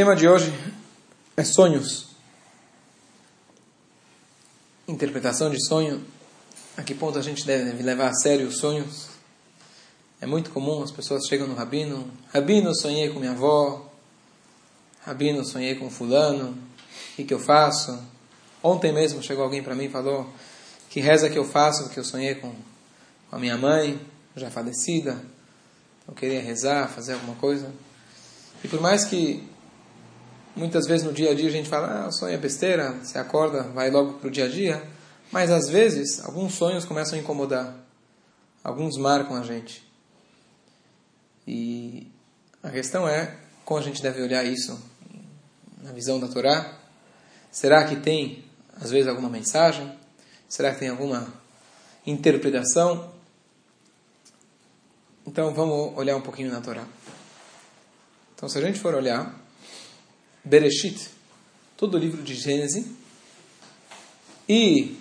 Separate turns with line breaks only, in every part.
tema de hoje é sonhos. Interpretação de sonho. A que ponto a gente deve levar a sério os sonhos? É muito comum as pessoas chegam no rabino. Rabino, sonhei com minha avó. Rabino, sonhei com fulano. O que, eu faço? Ontem mesmo chegou alguém para mim e falou que reza que eu faço porque eu sonhei com a minha mãe, já falecida. Eu queria rezar, fazer alguma coisa. E por mais que Muitas vezes no dia a dia a gente fala, ah, o sonho é besteira, você acorda, vai logo para o dia a dia. Mas às vezes, alguns sonhos começam a incomodar. Alguns marcam a gente. E a questão é como a gente deve olhar isso na visão da Torá. Será que tem, às vezes, alguma mensagem? Será que tem alguma interpretação? Então vamos olhar um pouquinho na Torá. Então, se a gente for olhar, Bereshit, todo o livro de Gênesis, e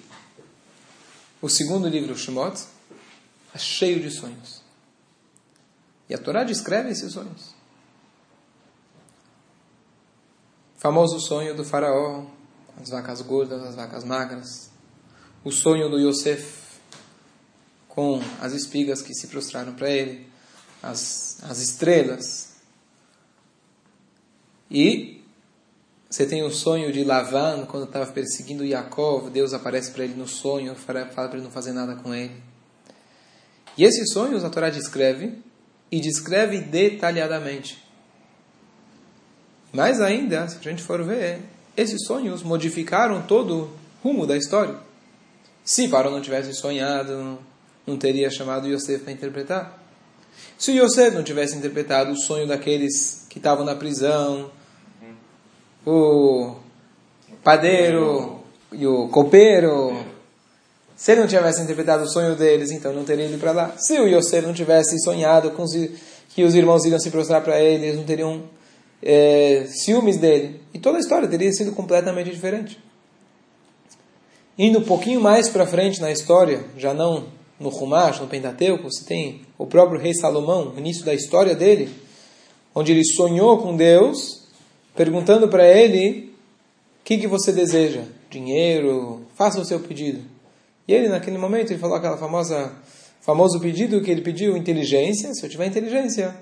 o segundo livro, Shemot, é cheio de sonhos. E a Torá descreve esses sonhos. Famoso sonho do faraó, as vacas gordas, as vacas magras. O sonho do Yosef com as espigas que se prostraram para ele, as, as estrelas. E você tem o sonho de Lavan, quando estava perseguindo Yaakov, Deus aparece para ele no sonho, fala para ele não fazer nada com ele. E esses sonhos a Torá descreve, e descreve detalhadamente. Mais ainda, se a gente for ver, esses sonhos modificaram todo o rumo da história. Se Paró não tivesse sonhado, não teria chamado Yosef para interpretar. Se Yosef não tivesse interpretado o sonho daqueles que estavam na prisão, o padeiro e o copeiro, se ele não tivesse interpretado o sonho deles, então não teria ido para lá. Se o Yosef não tivesse sonhado os, que os irmãos iriam se prostrar para ele, eles não teriam é, ciúmes dele. E toda a história teria sido completamente diferente. Indo um pouquinho mais para frente na história, já não no Rumash, no Pentateuco, você tem o próprio rei Salomão, o início da história dele, onde ele sonhou com Deus perguntando para ele: O que, que você deseja? Dinheiro? Faça o seu pedido. E ele, naquele momento, ele falou aquela famosa famoso pedido que ele pediu: inteligência. Se eu tiver inteligência,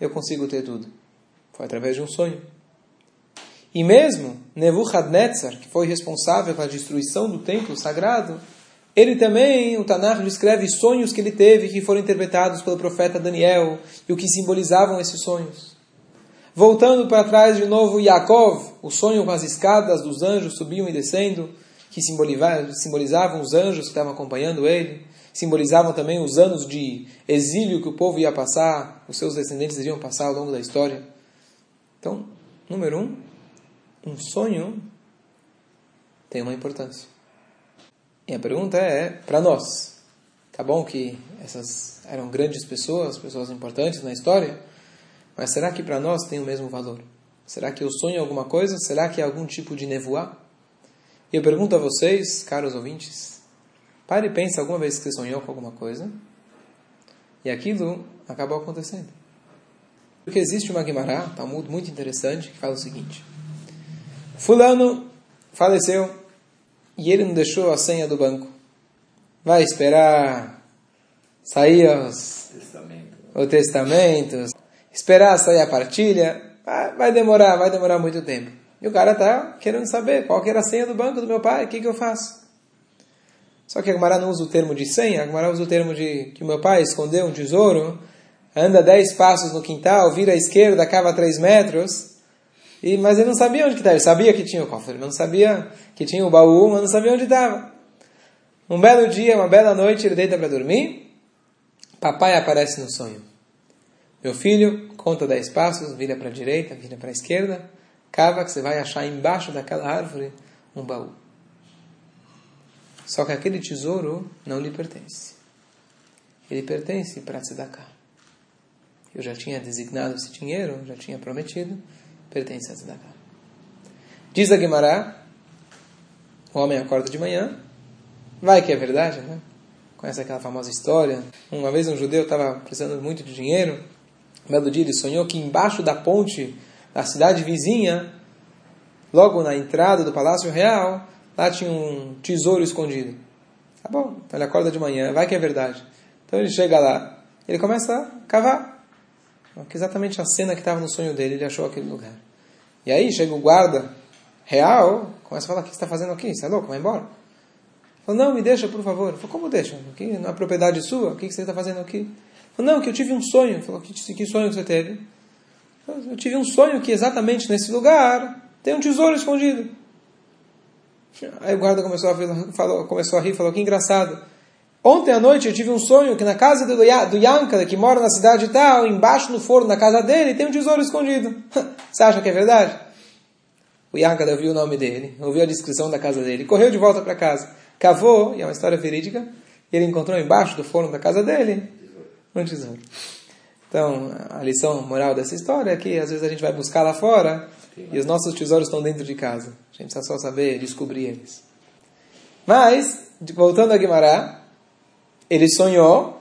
eu consigo ter tudo. Foi através de um sonho. E mesmo Nebuchadnezzar, que foi responsável pela destruição do templo sagrado, ele também, o Tanakh descreve sonhos que ele teve que foram interpretados pelo profeta Daniel e o que simbolizavam esses sonhos. Voltando para trás de novo, Yaakov, o sonho com as escadas dos anjos subiam e descendo, que simbolizavam os anjos que estavam acompanhando ele, simbolizavam também os anos de exílio que o povo ia passar, os seus descendentes iriam passar ao longo da história. Então, número um, um sonho tem uma importância. E a pergunta é, para nós, tá bom que essas eram grandes pessoas, pessoas importantes na história, mas será que para nós tem o mesmo valor? Será que eu sonho alguma coisa? Será que é algum tipo de nevoar? E eu pergunto a vocês, caros ouvintes, pare e pense alguma vez que você sonhou com alguma coisa e aquilo acabou acontecendo. Porque existe uma Guimará, Talmud muito interessante, que fala o seguinte: Fulano faleceu e ele não deixou a senha do banco. Vai esperar sair os, testamento. o testamento, esperar sair a partilha, vai demorar, vai demorar muito tempo. E o cara está querendo saber qual que era a senha do banco do meu pai, o que, que eu faço? Só que a Gemara não usa o termo de senha, a Gemara usa o termo de que meu pai escondeu um tesouro, anda dez passos no quintal, vira à esquerda, cava três metros, e, mas ele não sabia onde estava, ele sabia que tinha o cofre, mas não sabia que tinha o baú, mas não sabia onde estava. Um belo dia, uma bela noite, ele deita para dormir, papai aparece no sonho. Meu filho, conta dez passos, vira para a direita, vira para a esquerda, cava que você vai achar embaixo daquela árvore um baú. Só que aquele tesouro não lhe pertence. Ele pertence para Tzedakah. Eu já tinha designado esse dinheiro, já tinha prometido, pertence a Tzedakah. Diz a Guimará, o homem acorda de manhã, vai que é verdade, né? Conhece aquela famosa história? Uma vez um judeu estava precisando muito de dinheiro, um belo dia ele sonhou que embaixo da ponte da cidade vizinha, logo na entrada do Palácio Real, lá tinha um tesouro escondido. Tá bom, então ele acorda de manhã, vai que é verdade. Então ele chega lá, ele começa a cavar. Que exatamente a cena que estava no sonho dele, ele achou aquele lugar. E aí chega o guarda real, começa a falar: O que você está fazendo aqui? Você é louco? Vai embora. Falou, não, me deixa, por favor. Falou, como deixa? Aqui não é propriedade sua? O que você está fazendo aqui? Falou, não, que eu tive um sonho. Falou, que, que sonho você teve? Eu tive um sonho que exatamente nesse lugar tem um tesouro escondido. Aí o guarda começou a, falou, começou a rir falou, que engraçado. Ontem à noite eu tive um sonho que na casa do, do que mora na cidade tal, embaixo no forno da casa dele, tem um tesouro escondido. Você acha que é verdade? O Yankada ouviu o nome dele, ouviu a descrição da casa dele, correu de volta para casa, cavou, e é uma história verídica, ele encontrou embaixo do forno da casa dele um tesouro. Então, a lição moral dessa história é que às vezes a gente vai buscar lá fora e os nossos tesouros estão dentro de casa. A gente precisa só saber descobrir eles. Mas, voltando a Guimarães, ele sonhou,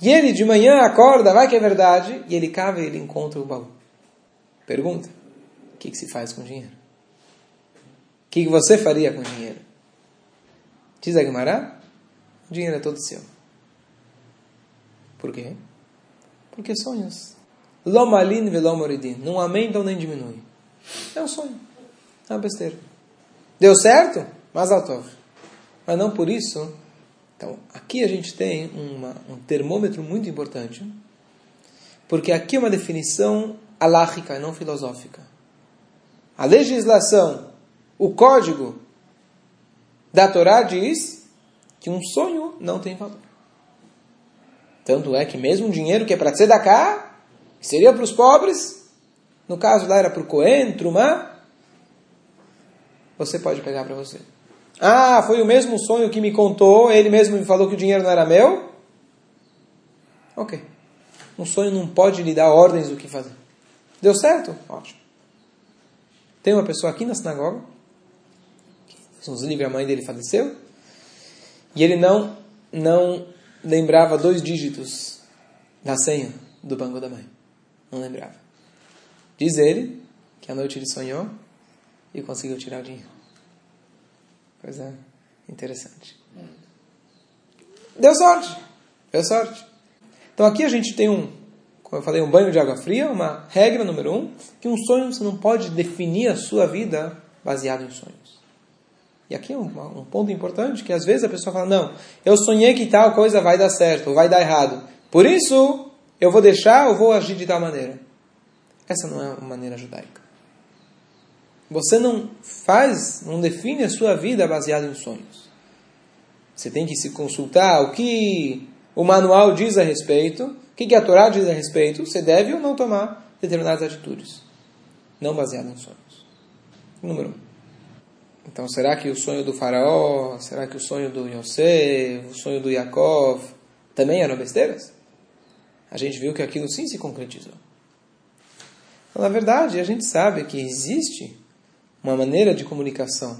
e ele de manhã acorda, vai que é verdade, e ele cava e ele encontra o baú. Pergunta: o que, que se faz com dinheiro? O que, que você faria com dinheiro? Diz a Guimarães: o dinheiro é todo seu. Por quê? Porque sonhos. Lomalin velomoridin. Não aumentam nem diminuem. É um sonho. É uma besteira. Deu certo? Mas altov. Mas não por isso então, aqui a gente tem uma, um termômetro muito importante, porque aqui é uma definição alárrica, não filosófica. A legislação, o código da Torá diz que um sonho não tem valor. Tanto é que mesmo um dinheiro que é para cá, que seria para os pobres, no caso lá era para o Cohen, Trumá, você pode pegar para você. Ah, foi o mesmo sonho que me contou, ele mesmo me falou que o dinheiro não era meu? Ok. Um sonho não pode lhe dar ordens do que fazer. Deu certo? Ótimo. Tem uma pessoa aqui na sinagoga, que uns livros, a mãe dele faleceu, e ele não, não lembrava dois dígitos da senha do banco da mãe. Não lembrava. Diz ele que à noite ele sonhou e conseguiu tirar o dinheiro. Coisa interessante. Deu sorte. Deu sorte. Então aqui a gente tem um, como eu falei, um banho de água fria, uma regra número um, que um sonho você não pode definir a sua vida baseado em sonhos. E aqui é um, um ponto importante, que às vezes a pessoa fala, não, eu sonhei que tal coisa vai dar certo, ou vai dar errado. Por isso, eu vou deixar, ou vou agir de tal maneira. Essa não é uma maneira judaica. Você não faz, não define a sua vida baseada em sonhos. Você tem que se consultar o que o manual diz a respeito, o que a Torá diz a respeito. Você deve ou não tomar determinadas atitudes, não baseado em sonhos. Número um. Então, será que o sonho do faraó, será que o sonho do Yosef, o sonho do Yaakov, também eram besteiras? A gente viu que aquilo sim se concretizou. Então, na verdade, a gente sabe que existe uma maneira de comunicação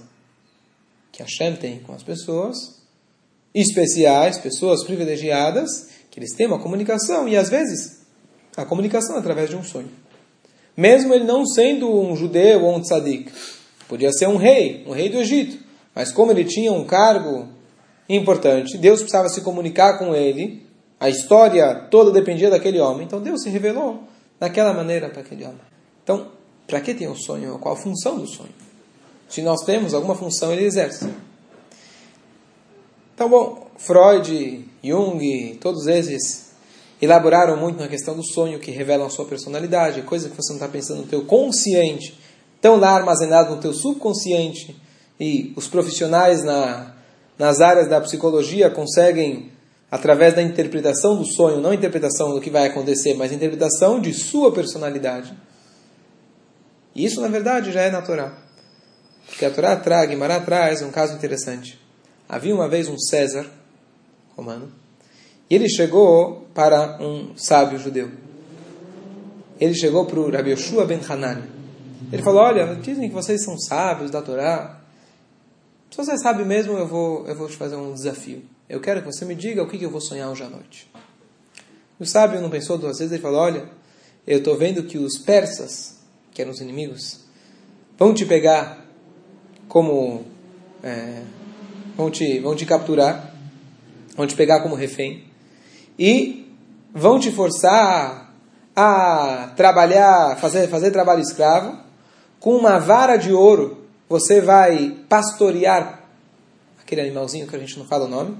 que a Shem tem com as pessoas, especiais, pessoas privilegiadas, que eles têm uma comunicação, e às vezes a comunicação é através de um sonho. Mesmo ele não sendo um judeu ou um tzadik, podia ser um rei, um rei do Egito, mas como ele tinha um cargo importante, Deus precisava se comunicar com ele, a história toda dependia daquele homem, então Deus se revelou daquela maneira para aquele homem. Então, para que tem o um sonho? Qual a função do sonho? Se nós temos alguma função, ele exerce. Então, bom, Freud, Jung, todos esses elaboraram muito na questão do sonho, que revelam a sua personalidade, coisa que você não está pensando no teu consciente, estão lá armazenado no teu subconsciente, e os profissionais na, nas áreas da psicologia conseguem, através da interpretação do sonho, não interpretação do que vai acontecer, mas interpretação de sua personalidade, e isso, na verdade, já é na Torá. Porque a Torá traz, Guimará traz um caso interessante. Havia uma vez um César romano, e ele chegou para um sábio judeu. Ele chegou para o Rabi Yoshua ben Hanan. Ele falou, olha, dizem que vocês são sábios da Torá. Se você sabe mesmo, eu vou, eu vou te fazer um desafio. Eu quero que você me diga o que, que eu vou sonhar hoje à noite. O sábio não pensou duas vezes, ele falou, olha, eu estou vendo que os persas que eram os inimigos, vão te pegar como. É, vão, te, vão te capturar, vão te pegar como refém e vão te forçar a trabalhar, fazer, fazer trabalho escravo, com uma vara de ouro você vai pastorear aquele animalzinho que a gente não fala o nome.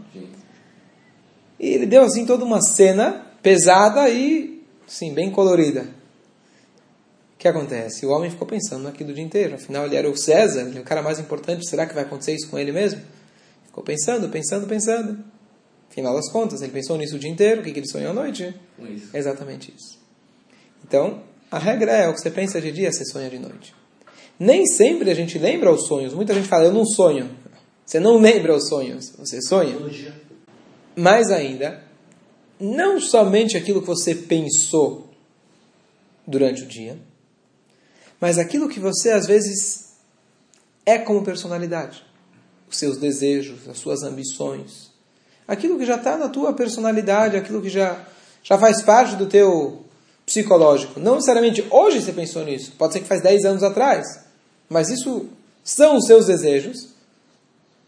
E ele deu assim toda uma cena pesada e, sim, bem colorida. O que acontece? O homem ficou pensando naquilo o dia inteiro. Afinal, ele era o César, ele é o cara mais importante. Será que vai acontecer isso com ele mesmo? Ficou pensando, pensando, pensando. Final das contas, ele pensou nisso o dia inteiro. O que, que ele sonhou à noite?
Isso.
Exatamente isso. Então, a regra é: o que você pensa de dia, você sonha de noite. Nem sempre a gente lembra os sonhos. Muita gente fala, eu não sonho. Você não lembra os sonhos, você sonha. Mais ainda, não somente aquilo que você pensou durante o dia, mas aquilo que você às vezes é como personalidade. Os seus desejos, as suas ambições. Aquilo que já está na tua personalidade, aquilo que já, já faz parte do teu psicológico. Não necessariamente hoje você pensou nisso, pode ser que faz 10 anos atrás, mas isso são os seus desejos.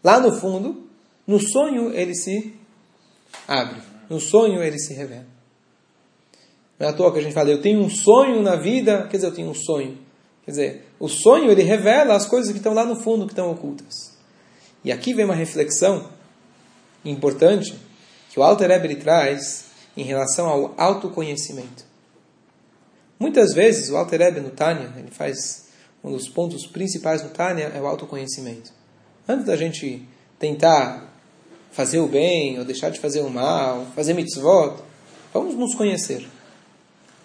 Lá no fundo, no sonho ele se abre, no sonho ele se revela. Não é à toa que a gente fala, eu tenho um sonho na vida, quer dizer, eu tenho um sonho. Quer dizer, o sonho ele revela as coisas que estão lá no fundo, que estão ocultas. E aqui vem uma reflexão importante que o Alter Eber traz em relação ao autoconhecimento. Muitas vezes o Alter Rebbe no Tânia, ele faz um dos pontos principais no Tânia é o autoconhecimento. Antes da gente tentar fazer o bem ou deixar de fazer o mal, fazer mitzvot, vamos nos conhecer.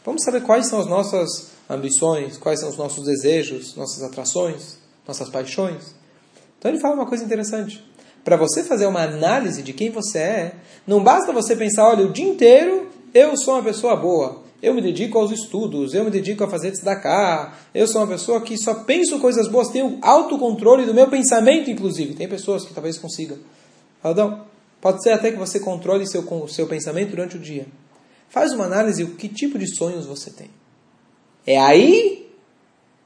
Vamos saber quais são as nossas ambições, quais são os nossos desejos, nossas atrações, nossas paixões. Então ele fala uma coisa interessante. Para você fazer uma análise de quem você é, não basta você pensar, olha, o dia inteiro eu sou uma pessoa boa, eu me dedico aos estudos, eu me dedico a fazer tzedakah, eu sou uma pessoa que só penso coisas boas, tenho autocontrole do meu pensamento, inclusive. Tem pessoas que talvez consigam. Aldão, pode ser até que você controle seu, seu pensamento durante o dia. Faz uma análise do que tipo de sonhos você tem. É aí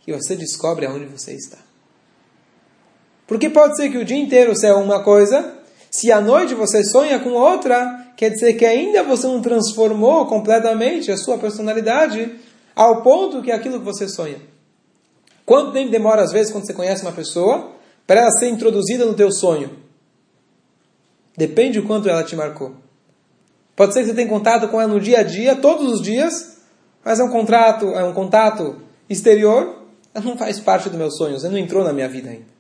que você descobre aonde você está. Porque pode ser que o dia inteiro você é uma coisa, se à noite você sonha com outra, quer dizer que ainda você não transformou completamente a sua personalidade ao ponto que é aquilo que você sonha. Quanto tempo demora, às vezes, quando você conhece uma pessoa, para ela ser introduzida no teu sonho? Depende do quanto ela te marcou. Pode ser que você tenha contato com ela no dia a dia, todos os dias, mas é um contrato, é um contato exterior, ela não faz parte dos meus sonhos, ela não entrou na minha vida ainda.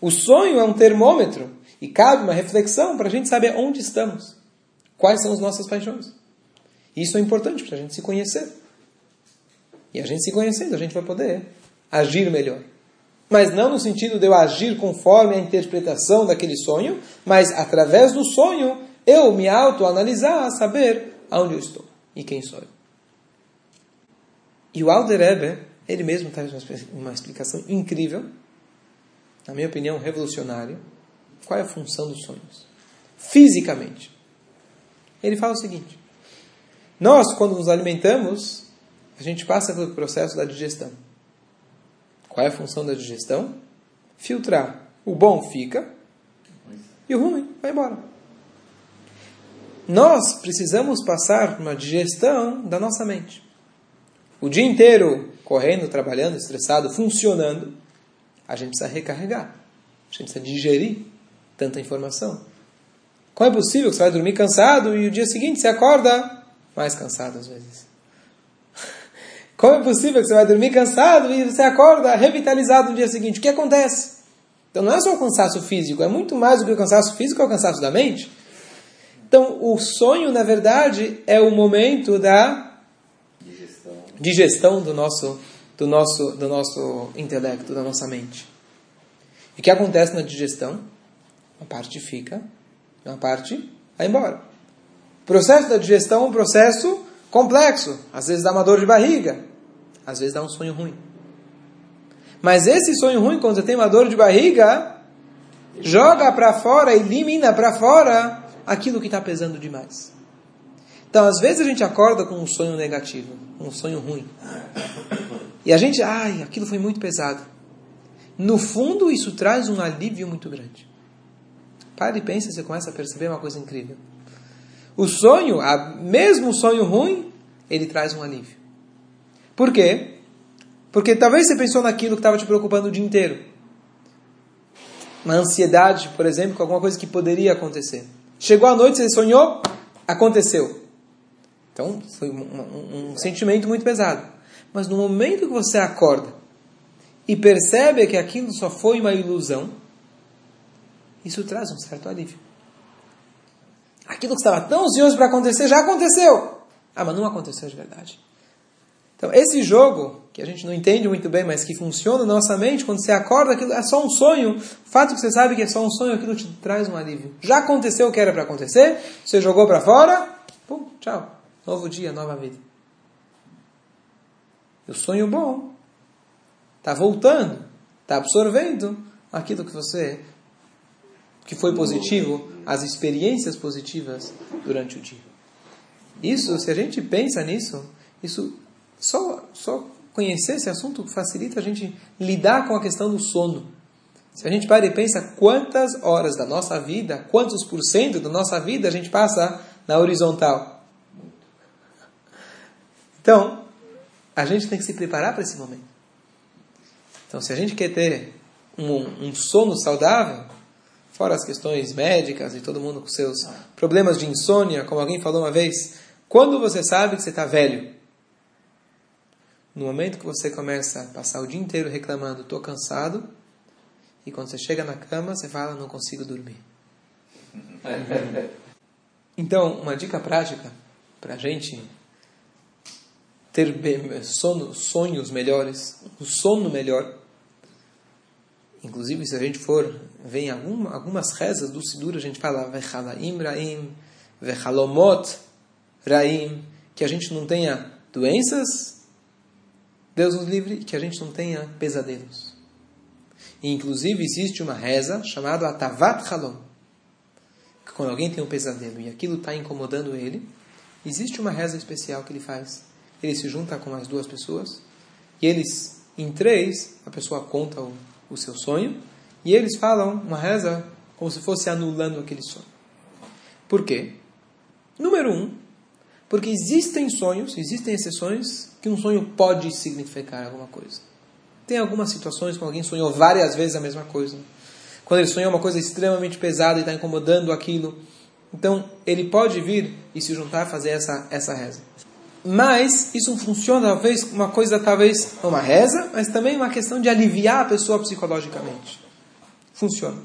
O sonho é um termômetro e cabe uma reflexão para a gente saber onde estamos. Quais são as nossas paixões? Isso é importante para a gente se conhecer. E a gente se conhecendo, a gente vai poder agir melhor. Mas não no sentido de eu agir conforme a interpretação daquele sonho, mas através do sonho eu me autoanalisar, saber aonde eu estou e quem sou eu. E o Alder Eber, ele mesmo traz uma explicação incrível, na minha opinião, revolucionária. Qual é a função dos sonhos? Fisicamente. Ele fala o seguinte: nós, quando nos alimentamos, a gente passa pelo processo da digestão. Qual é a função da digestão? Filtrar. O bom fica e o ruim vai embora. Nós precisamos passar uma digestão da nossa mente. O dia inteiro correndo, trabalhando, estressado, funcionando, a gente precisa recarregar. A gente precisa digerir tanta informação. Como é possível que você vai dormir cansado e o dia seguinte você acorda mais cansado às vezes? Como é possível que você vai dormir cansado e você acorda revitalizado no dia seguinte? O que acontece? Então não é só o cansaço físico, é muito mais do que o cansaço físico, é o cansaço da mente. Então o sonho, na verdade, é o momento da digestão, digestão do, nosso, do, nosso, do nosso intelecto, da nossa mente. E o que acontece na digestão? Uma parte fica uma parte vai embora. O processo da digestão é um processo complexo. Às vezes dá uma dor de barriga. Às vezes dá um sonho ruim. Mas esse sonho ruim, quando você tem uma dor de barriga, joga para fora, elimina para fora aquilo que está pesando demais. Então, às vezes a gente acorda com um sonho negativo, um sonho ruim. E a gente, ai, aquilo foi muito pesado. No fundo, isso traz um alívio muito grande. Pare e pensa, você começa a perceber uma coisa incrível. O sonho, mesmo o sonho ruim, ele traz um alívio. Por quê? Porque talvez você pensou naquilo que estava te preocupando o dia inteiro. Uma ansiedade, por exemplo, com alguma coisa que poderia acontecer. Chegou a noite, você sonhou, aconteceu. Então, foi um, um, um sentimento muito pesado. Mas no momento que você acorda e percebe que aquilo só foi uma ilusão, isso traz um certo alívio. Aquilo que estava tão ansioso para acontecer já aconteceu. Ah, mas não aconteceu de verdade. Então, esse jogo, que a gente não entende muito bem, mas que funciona na nossa mente, quando você acorda, aquilo é só um sonho. O fato que você sabe que é só um sonho, aquilo te traz um alívio. Já aconteceu o que era para acontecer, você jogou para fora, pum, tchau. Novo dia, nova vida. E o sonho bom está voltando, está absorvendo aquilo que você que foi positivo, as experiências positivas durante o dia. Isso, se a gente pensa nisso, isso só, só conhecer esse assunto facilita a gente lidar com a questão do sono. Se a gente para e pensa quantas horas da nossa vida, quantos por cento da nossa vida a gente passa na horizontal. Então, a gente tem que se preparar para esse momento. Então, se a gente quer ter um, um sono saudável, fora as questões médicas e todo mundo com seus problemas de insônia, como alguém falou uma vez, quando você sabe que você está velho? No momento que você começa a passar o dia inteiro reclamando, estou cansado, e quando você chega na cama, você fala, não consigo dormir. Então, uma dica prática para a gente ter sono, sonhos melhores, um sono melhor, Inclusive, se a gente for ver em algum, algumas rezas do Sidur, a gente fala Vechalaim Raim, Vechalomot Raim, que a gente não tenha doenças, Deus nos livre, que a gente não tenha pesadelos. E, inclusive, existe uma reza chamada Atavat Halom, que quando alguém tem um pesadelo e aquilo está incomodando ele, existe uma reza especial que ele faz. Ele se junta com mais duas pessoas e eles, em três, a pessoa conta o o seu sonho, e eles falam uma reza como se fosse anulando aquele sonho. Por quê? Número um, porque existem sonhos, existem exceções que um sonho pode significar alguma coisa. Tem algumas situações que alguém sonhou várias vezes a mesma coisa. Quando ele sonhou uma coisa extremamente pesada e está incomodando aquilo. Então, ele pode vir e se juntar a fazer essa, essa reza. Mas isso funciona talvez uma coisa talvez uma reza, mas também uma questão de aliviar a pessoa psicologicamente. Funciona.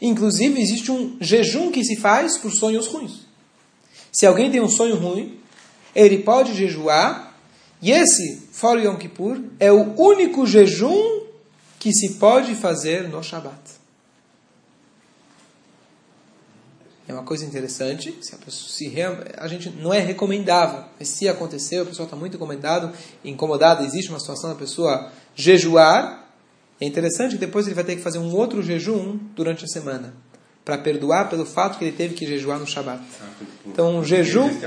Inclusive existe um jejum que se faz por sonhos ruins. Se alguém tem um sonho ruim, ele pode jejuar, e esse, fora Yom Kippur, é o único jejum que se pode fazer no Shabat. É uma coisa interessante, se a, pessoa, se a gente não é recomendável, mas se aconteceu, a pessoa está muito incomodado, incomodada, existe uma situação da pessoa jejuar, é interessante que depois ele vai ter que fazer um outro jejum durante a semana, para perdoar pelo fato que ele teve que jejuar no Shabat. Então, um jejum que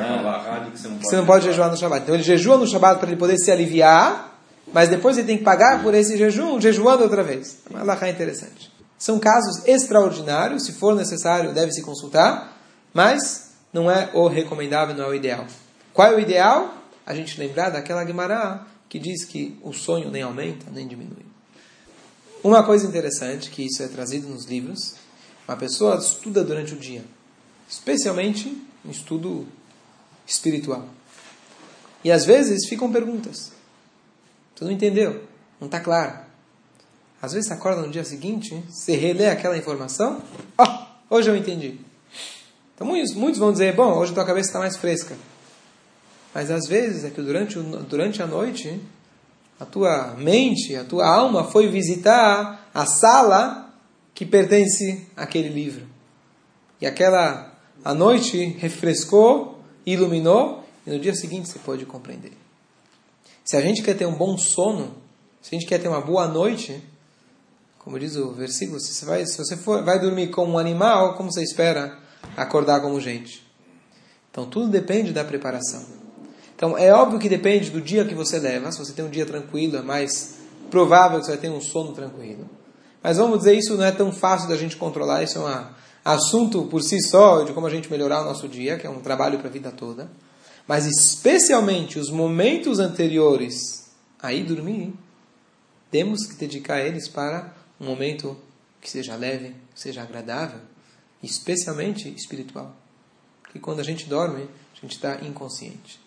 você não pode jejuar no Shabat. Então, ele jejua no Shabat para ele poder se aliviar, mas depois ele tem que pagar por esse jejum, jejuando outra vez. É uma interessante. São casos extraordinários, se for necessário, deve se consultar, mas não é o recomendável, não é o ideal. Qual é o ideal? A gente lembrar daquela Guimará que diz que o sonho nem aumenta, nem diminui. Uma coisa interessante, que isso é trazido nos livros, uma pessoa estuda durante o dia, especialmente um estudo espiritual. E às vezes ficam perguntas. Tu não entendeu? Não está claro. Às vezes você acorda no dia seguinte, você relê aquela informação, ó, oh, hoje eu entendi. Então muitos, muitos vão dizer, bom, hoje tua cabeça está mais fresca. Mas às vezes é que durante, durante a noite, a tua mente, a tua alma foi visitar a sala que pertence àquele livro. E aquela, a noite refrescou, iluminou, e no dia seguinte você pode compreender. Se a gente quer ter um bom sono, se a gente quer ter uma boa noite, como diz o versículo, se você vai, se você for, vai dormir como um animal, como você espera acordar como gente? Então tudo depende da preparação. Então, é óbvio que depende do dia que você leva. Se você tem um dia tranquilo, é mais provável que você ter um sono tranquilo. Mas vamos dizer, isso não é tão fácil da gente controlar. Isso é um assunto por si só de como a gente melhorar o nosso dia, que é um trabalho para a vida toda. Mas especialmente os momentos anteriores a ir dormir, temos que dedicar eles para um momento que seja leve, que seja agradável, especialmente espiritual. Porque quando a gente dorme, a gente está inconsciente.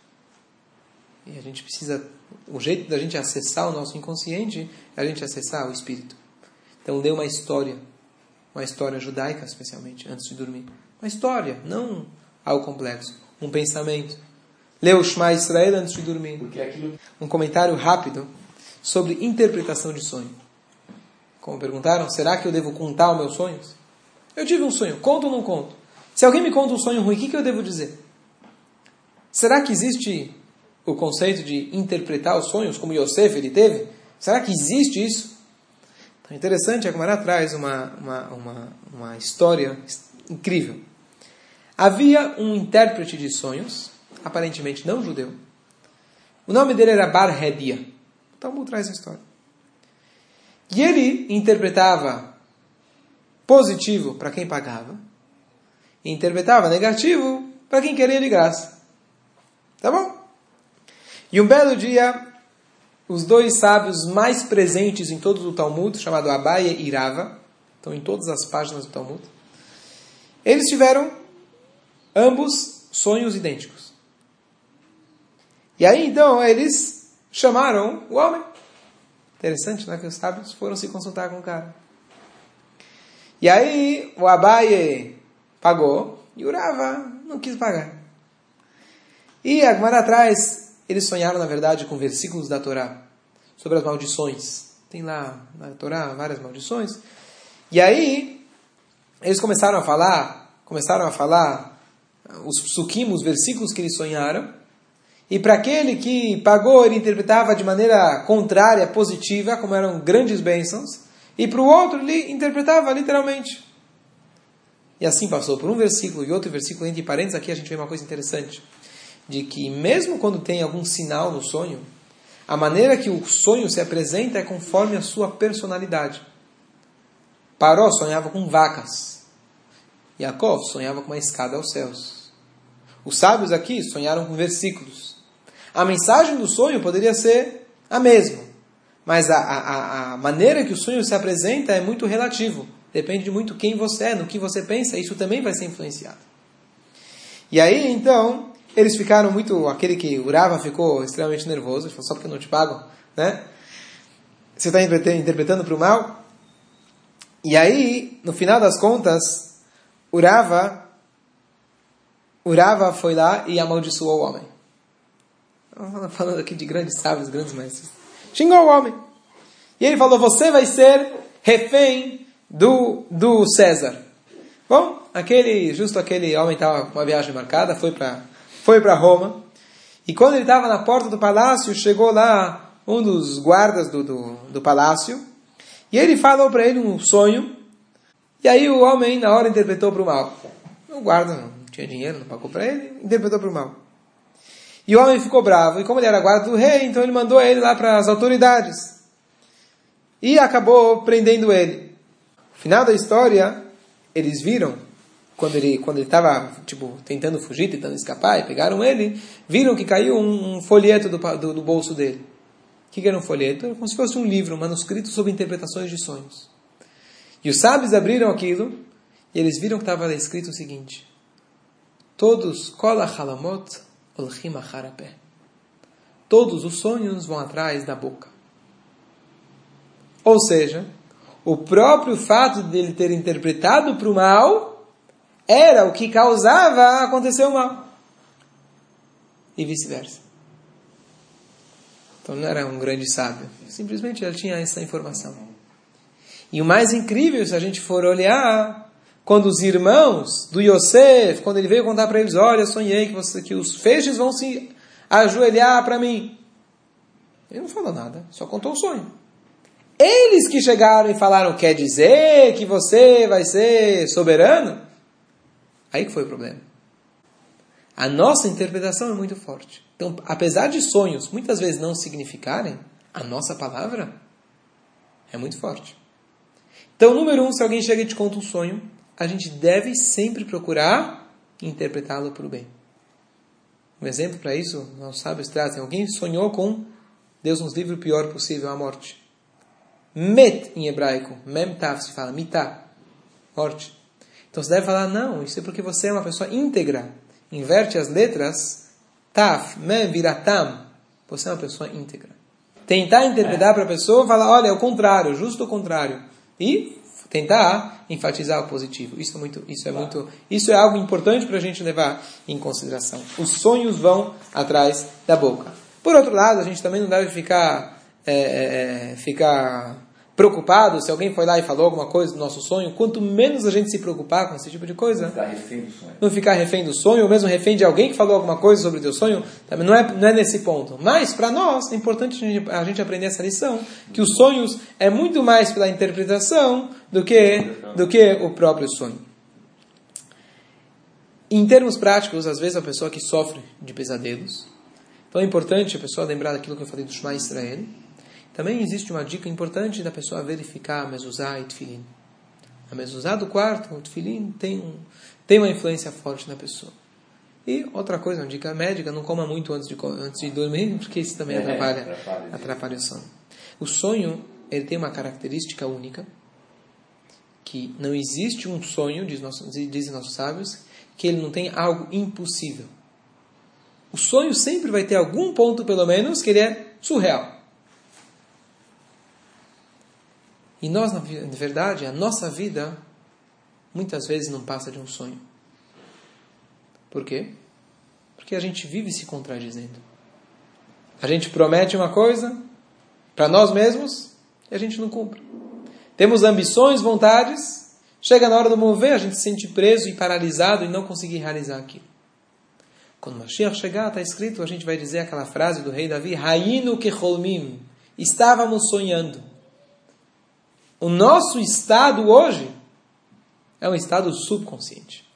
E a gente precisa. O jeito da gente acessar o nosso inconsciente é a gente acessar o espírito. Então, lê uma história, uma história judaica, especialmente, antes de dormir. Uma história, não algo complexo. Um pensamento. Lê o Shema Israel antes de dormir. Um comentário rápido sobre interpretação de sonho. Como perguntaram, será que eu devo contar os meus sonhos? Eu tive um sonho, conto ou não conto? Se alguém me conta um sonho ruim, o que, que eu devo dizer? Será que existe o conceito de interpretar os sonhos, como Yosef ele teve? Será que existe isso? Então, interessante, a Gemara traz uma, uma, uma, uma história incrível. Havia um intérprete de sonhos, aparentemente não judeu. O nome dele era Bar Hedia. Então, vamos traz a história. E ele interpretava positivo para quem pagava, e interpretava negativo para quem queria de graça. Tá bom? E um belo dia, os dois sábios mais presentes em todo o Talmud, chamado Abaye e Rava, estão em todas as páginas do Talmud, eles tiveram ambos sonhos idênticos. E aí então eles chamaram o homem. Interessante, né? Que os sábios foram se consultar com o cara. E aí o Abaye pagou e o Rava não quis pagar. E a Gemara atrás, eles sonharam, na verdade, com versículos da Torá sobre as maldições. Tem lá na Torá várias maldições. E aí, eles começaram a falar, começaram a falar os psukim, os versículos que eles sonharam. E para aquele que pagou, ele interpretava de maneira contrária, positiva, como eram grandes bênçãos. E para o outro, ele interpretava literalmente. E assim passou por um versículo e outro versículo, entre parênteses, aqui a gente vê uma coisa interessante de que mesmo quando tem algum sinal no sonho, a maneira que o sonho se apresenta é conforme a sua personalidade. Paró sonhava com vacas. Yaakov sonhava com uma escada aos céus. Os sábios aqui sonharam com versículos. A mensagem do sonho poderia ser a mesma, mas a, a, a maneira que o sonho se apresenta é muito relativo. Depende de muito quem você é, no que você pensa, isso também vai ser influenciado. E aí, então, eles ficaram muito. Aquele que urava ficou extremamente nervoso. Ele falou: só porque não te pago, né? Você está interpretando para o mal? E aí, no final das contas, Urava, Urava foi lá e amaldiçoou o homem. Falando aqui de grandes sábios, grandes mestres. Xingou o homem. E ele falou: Você vai ser refém do, do César. Bom, aquele, justo aquele homem estava com uma viagem marcada, foi para foi para Roma. E quando ele estava na porta do palácio, chegou lá um dos guardas do, do, do palácio. E ele falou para ele um sonho. E aí o homem, na hora, interpretou para o mal. O guarda não tinha dinheiro, não pagou para ele, interpretou para o mal. E o homem ficou bravo. E como ele era guarda do rei, então ele mandou ele lá para as autoridades. E acabou prendendo ele. No final da história, eles viram quando ele quando ele estava tipo tentando fugir, tentando escapar, e pegaram ele, viram que caiu um, um folheto do, do, do, bolso dele. O que, que era um folheto? Era como se fosse um livro, um manuscrito sobre interpretações de sonhos. E os sábios abriram aquilo e eles viram que estava escrito o seguinte: Todos halamot olchim. Todos os sonhos vão atrás da boca. Ou seja, o próprio fato dele ter interpretado para o mal era o que causava acontecer o mal. E vice-versa. Então não era um grande sábio. Simplesmente ele tinha essa informação. E o mais incrível, se a gente for olhar, quando os irmãos do Yosef, quando ele veio contar para eles, olha, sonhei que, você, que os feixes vão se ajoelhar para mim. Ele não falou nada, só contou o sonho. Eles que chegaram e falaram, quer dizer que você vai ser soberano? Aí que foi o problema. A nossa interpretação é muito forte. Então, apesar de sonhos muitas vezes não significarem, a nossa palavra é muito forte. Então, número um, se alguém chega e te conta um sonho, a gente deve sempre procurar interpretá-lo para o bem. Um exemplo para isso, nossos sábios trazem. Alguém sonhou com, Deus nos livre o pior possível, a morte. Met em hebraico, mem tav se fala, mitá, morte. Então você deve falar, não, isso é porque você é uma pessoa íntegra. Inverte as letras, taf, mem viratam. Você é uma pessoa íntegra. Tentar interpretar para a pessoa, falar, olha, é o contrário, justo o contrário. E tentar enfatizar o positivo. Isso é muito, isso é muito, isso é algo importante para a gente levar em consideração. Os sonhos vão atrás da boca. Por outro lado, a gente também não deve ficar, é, é, é ficar preocupado se alguém foi lá e falou alguma coisa do nosso sonho. Quanto menos a gente se preocupar com esse tipo de coisa,
não ficar refém do sonho,
não ficar refém do sonho ou mesmo refém de alguém que falou alguma coisa sobre o teu sonho, também não é, não é nesse ponto. Mas para nós é importante a gente, a gente aprender essa lição que os sonhos é muito mais pela interpretação do que do que o próprio sonho. Em termos práticos, às vezes a pessoa que sofre de pesadelos, então é importante a pessoa lembrar daquilo que eu falei do Shema Israel. Também existe uma dica importante da pessoa verificar a mezuzá e tefilin. A mezuzá do quarto, o tefilin, tem, um, tem uma influência forte na pessoa. E outra coisa, uma dica médica, não coma muito antes de, antes de dormir, porque isso também atrapalha, é, atrapalha, atrapalha o sono. O sonho, ele tem uma característica única, que não existe um sonho, diz nossos, dizem nossos sábios, que ele não tem algo impossível. O sonho sempre vai ter algum ponto, pelo menos, que ele é surreal. E nós, na verdade, a nossa vida muitas vezes não passa de um sonho. Por quê? Porque a gente vive se contradizendo. A gente promete uma coisa para nós mesmos e a gente não cumpre. Temos ambições, vontades, chega na hora do mover, a gente se sente preso e paralisado e não conseguir realizar aquilo. Quando Mashiach chegar, está escrito, a gente vai dizer aquela frase do rei Davi, Rainu kecholmim, estávamos sonhando. O nosso estado hoje é um estado subconsciente.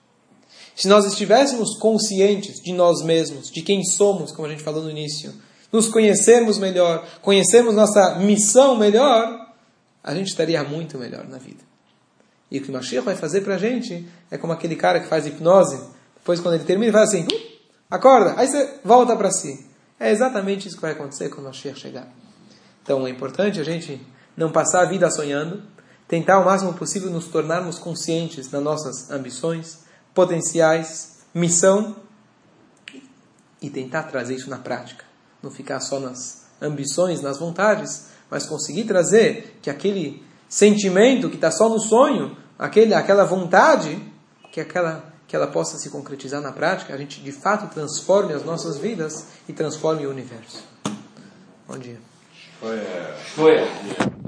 Se nós estivéssemos conscientes de nós mesmos, de quem somos, como a gente falou no início, nos conhecermos melhor, conhecermos nossa missão melhor, a gente estaria muito melhor na vida. E o que o Mashiach vai fazer para a gente é como aquele cara que faz hipnose, depois quando ele termina, ele faz assim, uh, acorda, aí você volta para si. É exatamente isso que vai acontecer quando o Mashiach chegar. Então é importante a gente não passar a vida sonhando, tentar o máximo possível nos tornarmos conscientes das nossas ambições, potenciais, missão e tentar trazer isso na prática. Não ficar só nas ambições, nas vontades, mas conseguir trazer que aquele sentimento que está só no sonho, aquele, aquela vontade, que aquela que ela possa se concretizar na prática, a gente de fato transforme as nossas vidas e transforme o universo. Bom dia.
Foi. Foi.